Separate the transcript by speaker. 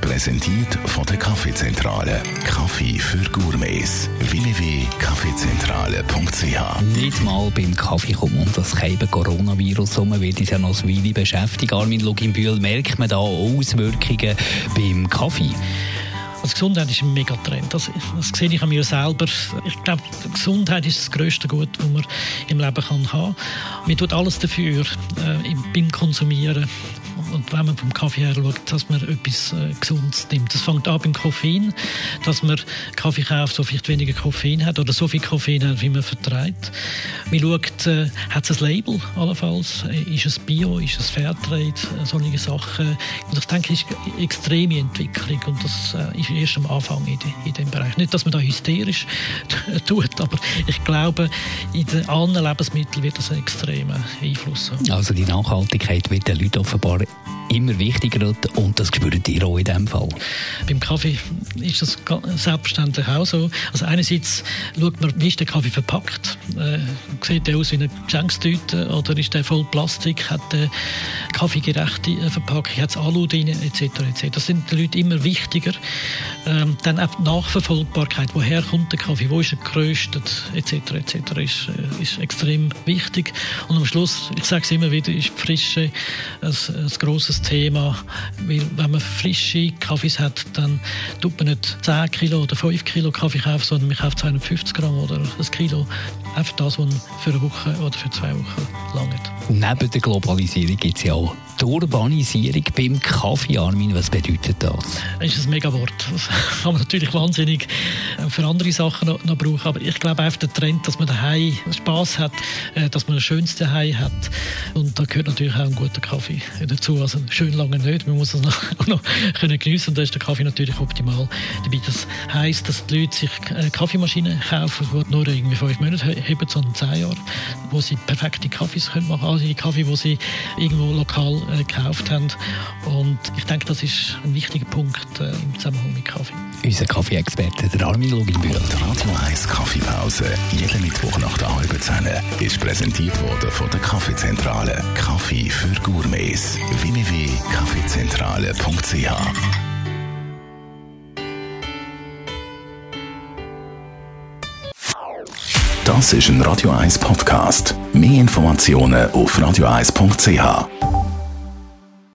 Speaker 1: Präsentiert von der Kaffeezentrale. Kaffee für Gourmets. www.kaffeezentrale.ch
Speaker 2: Nicht mal beim Kaffee kommt um das Keiben Coronavirus herum, wird uns ja noch eine Weile beschäftigen. Armin Luginbühl, merkt man da Auswirkungen beim Kaffee?
Speaker 3: Also Gesundheit ist ein Megatrend. Das, das sehe ich an mir selber. Ich glaube, Gesundheit ist das größte Gut, das man im Leben kann haben kann. Man tut alles dafür äh, beim Konsumieren und wenn man vom Kaffee her schaut, dass man etwas äh, Gesundes nimmt. Das fängt an beim Koffein, dass man Kaffee kauft, so vielleicht weniger Koffein hat oder so viel Koffein hat, wie man vertreibt. Man schaut, äh, hat es ein Label allenfalls, äh, ist es Bio, ist es Fairtrade, äh, solche Sachen. Und ich denke, es ist eine extreme Entwicklung und das ist erst am Anfang in, dem Bereich. Nicht, dass man da hysterisch tut, aber ich glaube, in den anderen Lebensmitteln wird das einen extremen Einfluss haben.
Speaker 2: Also die Nachhaltigkeit wird den Leuten offenbar it. Immer wichtiger und das spürt ihr auch in diesem Fall.
Speaker 3: Beim Kaffee ist das selbstverständlich auch so. Also einerseits schaut man, wie ist der Kaffee verpackt? Äh, sieht der aus wie eine Geschenkstüte oder ist der voll Plastik? Hat der kaffeegerechte äh, Verpackung? Hat es Alu drin? Etc. etc. Das sind den Leuten immer wichtiger. Ähm, dann auch die Nachverfolgbarkeit. Woher kommt der Kaffee? Wo ist er geröstet? Etc. etc. Ist, äh, ist extrem wichtig. Und am Schluss, ich sage es immer wieder, ist die Frische ein, ein grosses Thema, weil wenn man frische Kaffees hat, dann tut man nicht 10 Kilo oder 5 Kilo Kaffee kaufen, sondern man kauft 250 Gramm oder ein Kilo. Einfach das, was für eine Woche oder für zwei Wochen langt.
Speaker 2: Neben der Globalisierung gibt es ja auch die Urbanisierung beim Kaffee, Armin. Was bedeutet das?
Speaker 3: Das ist ein Megawort. Das kann man natürlich wahnsinnig äh, für andere Sachen noch, noch brauchen. Aber ich glaube einfach der Trend, dass man daheim Spaß hat, äh, dass man ein schönes daheim hat. Und da gehört natürlich auch ein guter Kaffee dazu. Also schön lange nicht. Man muss das noch, noch können geniessen. Und da ist der Kaffee natürlich optimal dabei. Das heisst, dass die Leute sich eine Kaffeemaschine kaufen, die nur irgendwie fünf Monate haben, sondern zehn Jahre, wo sie perfekte Kaffees machen können. Also die Kaffee, die sie irgendwo lokal äh, gekauft haben. Und ich denke, das ist ein wichtiger Punkt äh, im Zusammenhang mit Kaffee.
Speaker 2: Unser Kaffee-Experte, der Armin Luginbühl.
Speaker 1: Die Radio 1 Kaffeepause, jeden Mittwoch nach der halben Zehn, ist präsentiert worden von der Kaffeezentrale. Kaffee für Gourmets. www.kaffeezentrale.ch Das ist ein Radio 1 Podcast. Mehr Informationen auf radio1.ch.